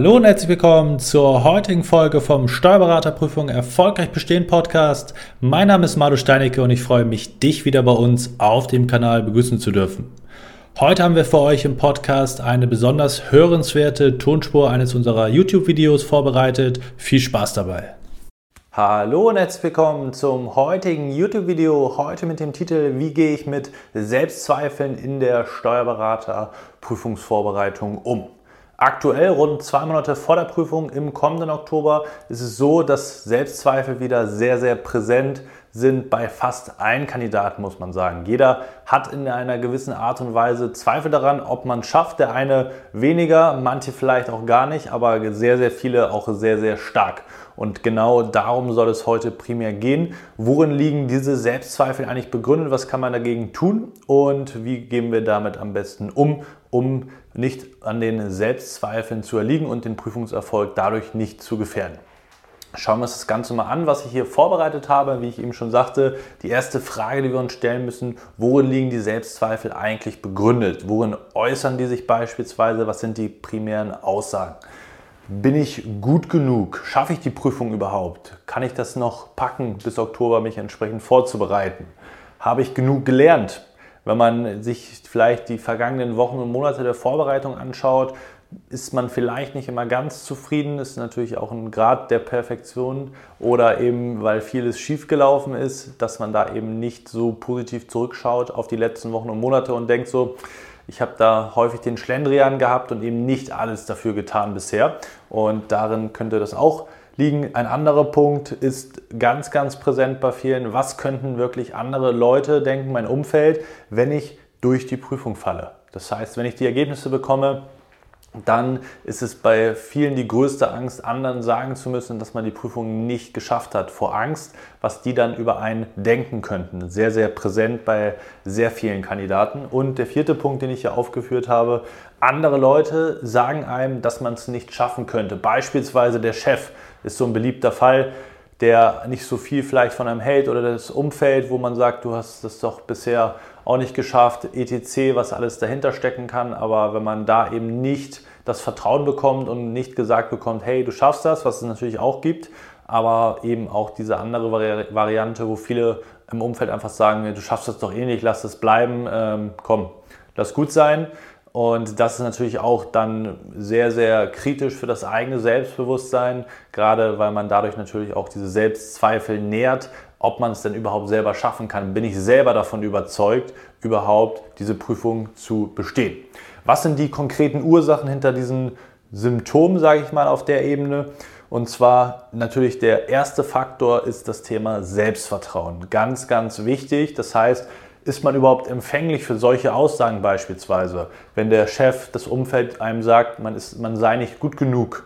Hallo und herzlich willkommen zur heutigen Folge vom Steuerberaterprüfung Erfolgreich Bestehen Podcast. Mein Name ist Madu Steinecke und ich freue mich, dich wieder bei uns auf dem Kanal begrüßen zu dürfen. Heute haben wir für euch im Podcast eine besonders hörenswerte Tonspur eines unserer YouTube-Videos vorbereitet. Viel Spaß dabei! Hallo und herzlich willkommen zum heutigen YouTube-Video. Heute mit dem Titel Wie gehe ich mit Selbstzweifeln in der Steuerberaterprüfungsvorbereitung um? Aktuell, rund zwei Monate vor der Prüfung im kommenden Oktober, ist es so, dass Selbstzweifel wieder sehr, sehr präsent sind bei fast allen Kandidaten, muss man sagen. Jeder hat in einer gewissen Art und Weise Zweifel daran, ob man schafft. Der eine weniger, manche vielleicht auch gar nicht, aber sehr, sehr viele auch sehr, sehr stark. Und genau darum soll es heute primär gehen. Worin liegen diese Selbstzweifel eigentlich begründet? Was kann man dagegen tun? Und wie gehen wir damit am besten um, um nicht an den Selbstzweifeln zu erliegen und den Prüfungserfolg dadurch nicht zu gefährden? Schauen wir uns das Ganze mal an, was ich hier vorbereitet habe. Wie ich eben schon sagte, die erste Frage, die wir uns stellen müssen, worin liegen die Selbstzweifel eigentlich begründet? Worin äußern die sich beispielsweise? Was sind die primären Aussagen? Bin ich gut genug? Schaffe ich die Prüfung überhaupt? Kann ich das noch packen, bis Oktober mich entsprechend vorzubereiten? Habe ich genug gelernt? Wenn man sich vielleicht die vergangenen Wochen und Monate der Vorbereitung anschaut, ist man vielleicht nicht immer ganz zufrieden, ist natürlich auch ein Grad der Perfektion oder eben, weil vieles schiefgelaufen ist, dass man da eben nicht so positiv zurückschaut auf die letzten Wochen und Monate und denkt so, ich habe da häufig den Schlendrian gehabt und eben nicht alles dafür getan bisher. Und darin könnte das auch liegen. Ein anderer Punkt ist ganz, ganz präsent bei vielen. Was könnten wirklich andere Leute denken, mein Umfeld, wenn ich durch die Prüfung falle? Das heißt, wenn ich die Ergebnisse bekomme, dann ist es bei vielen die größte Angst, anderen sagen zu müssen, dass man die Prüfung nicht geschafft hat. Vor Angst, was die dann über einen denken könnten. Sehr, sehr präsent bei sehr vielen Kandidaten. Und der vierte Punkt, den ich hier aufgeführt habe, andere Leute sagen einem, dass man es nicht schaffen könnte. Beispielsweise der Chef ist so ein beliebter Fall der nicht so viel vielleicht von einem hält oder das Umfeld, wo man sagt, du hast das doch bisher auch nicht geschafft, etc., was alles dahinter stecken kann. Aber wenn man da eben nicht das Vertrauen bekommt und nicht gesagt bekommt, hey, du schaffst das, was es natürlich auch gibt, aber eben auch diese andere Vari Variante, wo viele im Umfeld einfach sagen, du schaffst das doch eh nicht, lass es bleiben, ähm, komm, lass gut sein. Und das ist natürlich auch dann sehr, sehr kritisch für das eigene Selbstbewusstsein, gerade weil man dadurch natürlich auch diese Selbstzweifel nährt, ob man es denn überhaupt selber schaffen kann. Bin ich selber davon überzeugt, überhaupt diese Prüfung zu bestehen? Was sind die konkreten Ursachen hinter diesen Symptomen, sage ich mal, auf der Ebene? Und zwar natürlich der erste Faktor ist das Thema Selbstvertrauen. Ganz, ganz wichtig. Das heißt, ist man überhaupt empfänglich für solche Aussagen beispielsweise? Wenn der Chef, das Umfeld einem sagt, man, ist, man sei nicht gut genug,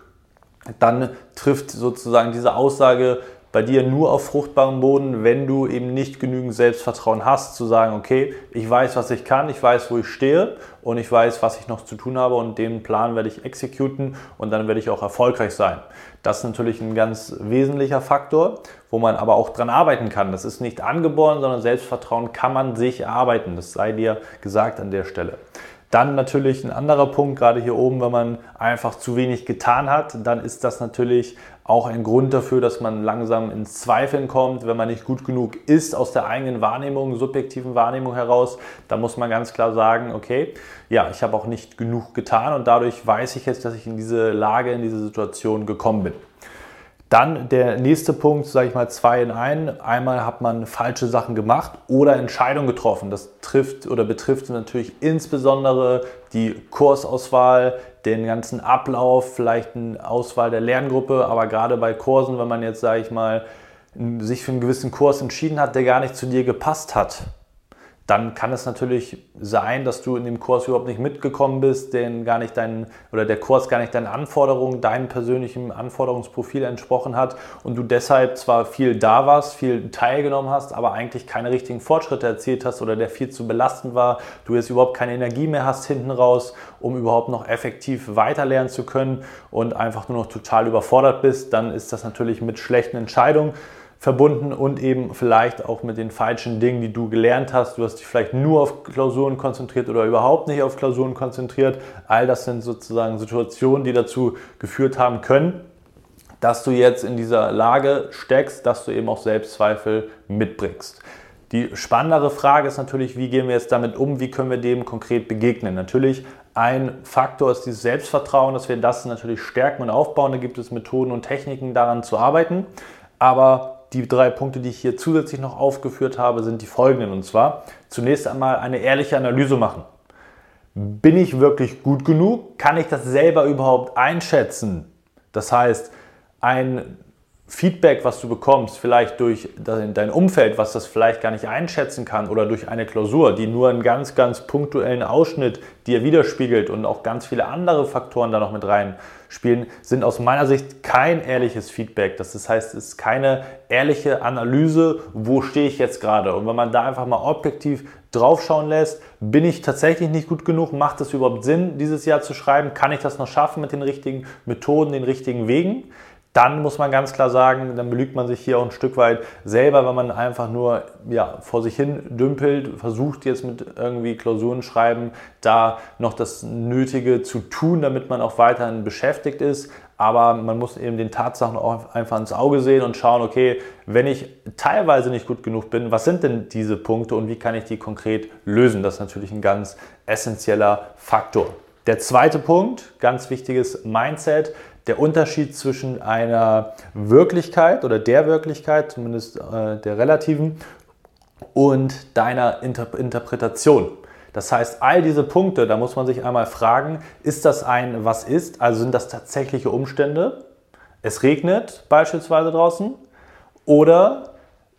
dann trifft sozusagen diese Aussage bei dir nur auf fruchtbarem Boden, wenn du eben nicht genügend Selbstvertrauen hast, zu sagen, okay, ich weiß, was ich kann, ich weiß, wo ich stehe und ich weiß, was ich noch zu tun habe und den Plan werde ich exekuten und dann werde ich auch erfolgreich sein. Das ist natürlich ein ganz wesentlicher Faktor, wo man aber auch dran arbeiten kann. Das ist nicht angeboren, sondern Selbstvertrauen kann man sich erarbeiten. Das sei dir gesagt an der Stelle. Dann natürlich ein anderer Punkt, gerade hier oben, wenn man einfach zu wenig getan hat, dann ist das natürlich auch ein Grund dafür, dass man langsam ins Zweifeln kommt, wenn man nicht gut genug ist aus der eigenen Wahrnehmung, subjektiven Wahrnehmung heraus. Da muss man ganz klar sagen, okay, ja, ich habe auch nicht genug getan und dadurch weiß ich jetzt, dass ich in diese Lage, in diese Situation gekommen bin. Dann der nächste Punkt, sage ich mal, zwei in einen. Einmal hat man falsche Sachen gemacht oder Entscheidungen getroffen. Das trifft oder betrifft natürlich insbesondere die Kursauswahl, den ganzen Ablauf, vielleicht eine Auswahl der Lerngruppe, aber gerade bei Kursen, wenn man jetzt, sage ich mal, sich für einen gewissen Kurs entschieden hat, der gar nicht zu dir gepasst hat, dann kann es natürlich sein, dass du in dem Kurs überhaupt nicht mitgekommen bist, den gar nicht deinen oder der Kurs gar nicht deinen Anforderungen, deinem persönlichen Anforderungsprofil entsprochen hat und du deshalb zwar viel da warst, viel teilgenommen hast, aber eigentlich keine richtigen Fortschritte erzielt hast oder der viel zu belastend war, du jetzt überhaupt keine Energie mehr hast hinten raus, um überhaupt noch effektiv weiterlernen zu können und einfach nur noch total überfordert bist, dann ist das natürlich mit schlechten Entscheidungen verbunden und eben vielleicht auch mit den falschen Dingen, die du gelernt hast. Du hast dich vielleicht nur auf Klausuren konzentriert oder überhaupt nicht auf Klausuren konzentriert. All das sind sozusagen Situationen, die dazu geführt haben können, dass du jetzt in dieser Lage steckst, dass du eben auch Selbstzweifel mitbringst. Die spannendere Frage ist natürlich, wie gehen wir jetzt damit um, wie können wir dem konkret begegnen. Natürlich ein Faktor ist dieses Selbstvertrauen, dass wir das natürlich stärken und aufbauen. Da gibt es Methoden und Techniken daran zu arbeiten. Aber die drei Punkte, die ich hier zusätzlich noch aufgeführt habe, sind die folgenden. Und zwar zunächst einmal eine ehrliche Analyse machen. Bin ich wirklich gut genug? Kann ich das selber überhaupt einschätzen? Das heißt, ein Feedback, was du bekommst, vielleicht durch dein Umfeld, was das vielleicht gar nicht einschätzen kann, oder durch eine Klausur, die nur einen ganz, ganz punktuellen Ausschnitt dir widerspiegelt und auch ganz viele andere Faktoren da noch mit reinspielen, sind aus meiner Sicht kein ehrliches Feedback. Das heißt, es ist keine ehrliche Analyse, wo stehe ich jetzt gerade. Und wenn man da einfach mal objektiv draufschauen lässt, bin ich tatsächlich nicht gut genug? Macht es überhaupt Sinn, dieses Jahr zu schreiben? Kann ich das noch schaffen mit den richtigen Methoden, den richtigen Wegen? Dann muss man ganz klar sagen, dann belügt man sich hier auch ein Stück weit selber, wenn man einfach nur ja, vor sich hin dümpelt, versucht jetzt mit irgendwie Klausuren schreiben, da noch das Nötige zu tun, damit man auch weiterhin beschäftigt ist. Aber man muss eben den Tatsachen auch einfach ins Auge sehen und schauen, okay, wenn ich teilweise nicht gut genug bin, was sind denn diese Punkte und wie kann ich die konkret lösen? Das ist natürlich ein ganz essentieller Faktor. Der zweite Punkt, ganz wichtiges Mindset, der Unterschied zwischen einer Wirklichkeit oder der Wirklichkeit, zumindest äh, der relativen, und deiner Inter Interpretation. Das heißt, all diese Punkte, da muss man sich einmal fragen, ist das ein Was ist? Also sind das tatsächliche Umstände? Es regnet beispielsweise draußen? Oder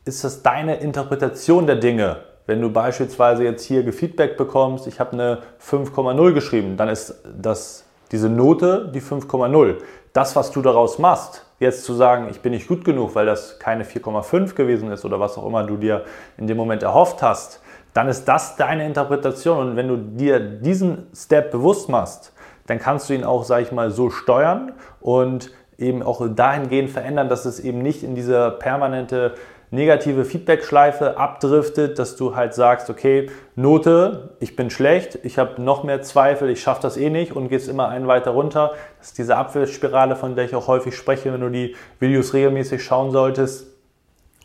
ist das deine Interpretation der Dinge? Wenn du beispielsweise jetzt hier Gefeedback bekommst, ich habe eine 5,0 geschrieben, dann ist das diese Note, die 5,0. Das, was du daraus machst, jetzt zu sagen, ich bin nicht gut genug, weil das keine 4,5 gewesen ist oder was auch immer du dir in dem Moment erhofft hast, dann ist das deine Interpretation. Und wenn du dir diesen Step bewusst machst, dann kannst du ihn auch, sage ich mal, so steuern und eben auch dahingehend verändern, dass es eben nicht in diese permanente negative Feedback-Schleife abdriftet, dass du halt sagst, okay, Note, ich bin schlecht, ich habe noch mehr Zweifel, ich schaffe das eh nicht und gehst immer einen weiter runter. Das ist diese Abwärtsspirale, von der ich auch häufig spreche, wenn du die Videos regelmäßig schauen solltest.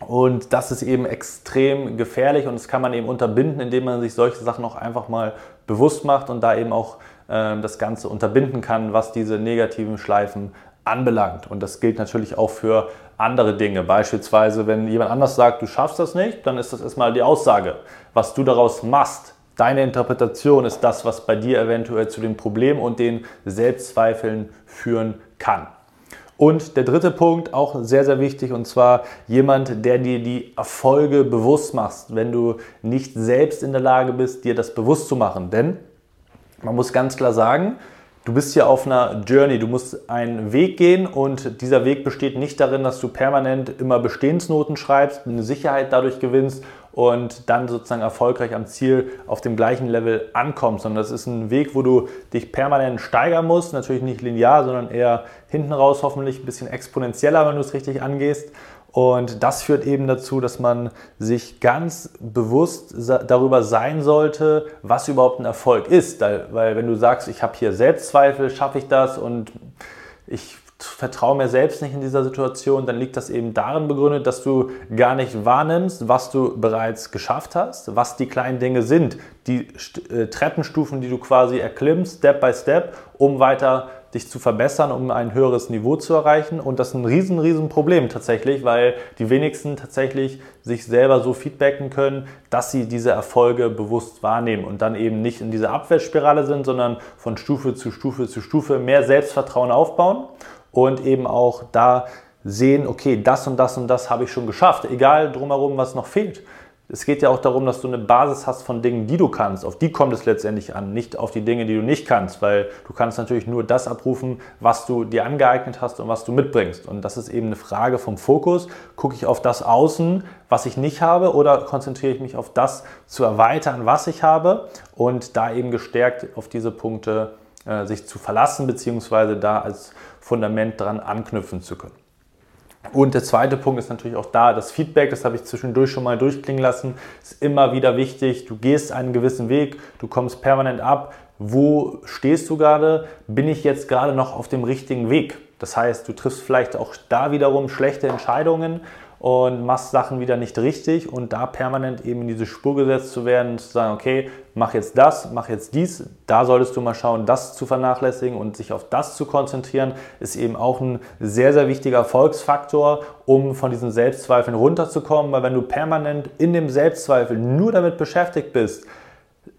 Und das ist eben extrem gefährlich und das kann man eben unterbinden, indem man sich solche Sachen auch einfach mal bewusst macht und da eben auch äh, das Ganze unterbinden kann, was diese negativen Schleifen anbelangt. Und das gilt natürlich auch für andere Dinge. Beispielsweise, wenn jemand anders sagt, du schaffst das nicht, dann ist das erstmal die Aussage. Was du daraus machst, deine Interpretation ist das, was bei dir eventuell zu den Problemen und den Selbstzweifeln führen kann. Und der dritte Punkt, auch sehr, sehr wichtig, und zwar jemand, der dir die Erfolge bewusst macht, wenn du nicht selbst in der Lage bist, dir das bewusst zu machen. Denn man muss ganz klar sagen, Du bist hier auf einer Journey, du musst einen Weg gehen und dieser Weg besteht nicht darin, dass du permanent immer Bestehensnoten schreibst, eine Sicherheit dadurch gewinnst und dann sozusagen erfolgreich am Ziel auf dem gleichen Level ankommst, sondern das ist ein Weg, wo du dich permanent steigern musst, natürlich nicht linear, sondern eher hinten raus hoffentlich ein bisschen exponentieller, wenn du es richtig angehst und das führt eben dazu, dass man sich ganz bewusst darüber sein sollte, was überhaupt ein Erfolg ist. Weil wenn du sagst, ich habe hier Selbstzweifel, schaffe ich das und ich vertraue mir selbst nicht in dieser Situation, dann liegt das eben darin begründet, dass du gar nicht wahrnimmst, was du bereits geschafft hast, was die kleinen Dinge sind, die äh, Treppenstufen, die du quasi erklimmst, Step by Step, um weiter zu dich zu verbessern, um ein höheres Niveau zu erreichen. Und das ist ein riesen, riesen Problem tatsächlich, weil die wenigsten tatsächlich sich selber so feedbacken können, dass sie diese Erfolge bewusst wahrnehmen und dann eben nicht in dieser Abwärtsspirale sind, sondern von Stufe zu Stufe zu Stufe mehr Selbstvertrauen aufbauen und eben auch da sehen, okay, das und das und das habe ich schon geschafft, egal drumherum, was noch fehlt. Es geht ja auch darum, dass du eine Basis hast von Dingen, die du kannst. Auf die kommt es letztendlich an, nicht auf die Dinge, die du nicht kannst, weil du kannst natürlich nur das abrufen, was du dir angeeignet hast und was du mitbringst. Und das ist eben eine Frage vom Fokus. Gucke ich auf das Außen, was ich nicht habe, oder konzentriere ich mich auf das zu erweitern, was ich habe und da eben gestärkt auf diese Punkte äh, sich zu verlassen, beziehungsweise da als Fundament dran anknüpfen zu können. Und der zweite Punkt ist natürlich auch da, das Feedback, das habe ich zwischendurch schon mal durchklingen lassen, ist immer wieder wichtig. Du gehst einen gewissen Weg, du kommst permanent ab. Wo stehst du gerade? Bin ich jetzt gerade noch auf dem richtigen Weg? Das heißt, du triffst vielleicht auch da wiederum schlechte Entscheidungen und machst Sachen wieder nicht richtig und da permanent eben in diese Spur gesetzt zu werden, zu sagen, okay, mach jetzt das, mach jetzt dies, da solltest du mal schauen, das zu vernachlässigen und sich auf das zu konzentrieren, ist eben auch ein sehr, sehr wichtiger Erfolgsfaktor, um von diesen Selbstzweifeln runterzukommen, weil wenn du permanent in dem Selbstzweifel nur damit beschäftigt bist,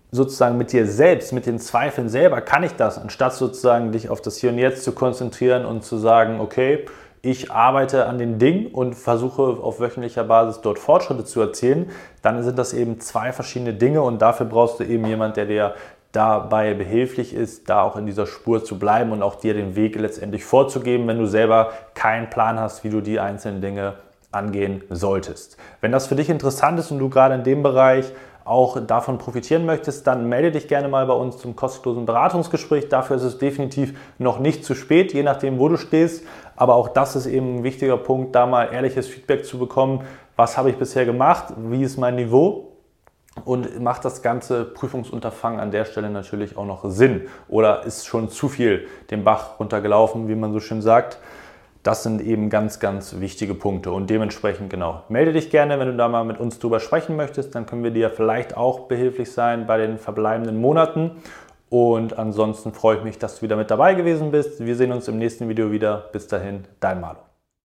sozusagen mit dir selbst, mit den Zweifeln selber, kann ich das, anstatt sozusagen dich auf das Hier und Jetzt zu konzentrieren und zu sagen, okay, ich arbeite an den Dingen und versuche auf wöchentlicher Basis dort Fortschritte zu erzielen, dann sind das eben zwei verschiedene Dinge und dafür brauchst du eben jemand, der dir dabei behilflich ist, da auch in dieser Spur zu bleiben und auch dir den Weg letztendlich vorzugeben, wenn du selber keinen Plan hast, wie du die einzelnen Dinge angehen solltest. Wenn das für dich interessant ist und du gerade in dem Bereich auch davon profitieren möchtest, dann melde dich gerne mal bei uns zum kostenlosen Beratungsgespräch. Dafür ist es definitiv noch nicht zu spät, je nachdem, wo du stehst. Aber auch das ist eben ein wichtiger Punkt, da mal ehrliches Feedback zu bekommen. Was habe ich bisher gemacht? Wie ist mein Niveau? Und macht das ganze Prüfungsunterfangen an der Stelle natürlich auch noch Sinn? Oder ist schon zu viel den Bach runtergelaufen, wie man so schön sagt? Das sind eben ganz, ganz wichtige Punkte und dementsprechend genau. Melde dich gerne, wenn du da mal mit uns drüber sprechen möchtest, dann können wir dir vielleicht auch behilflich sein bei den verbleibenden Monaten. Und ansonsten freue ich mich, dass du wieder mit dabei gewesen bist. Wir sehen uns im nächsten Video wieder. Bis dahin, dein Malo.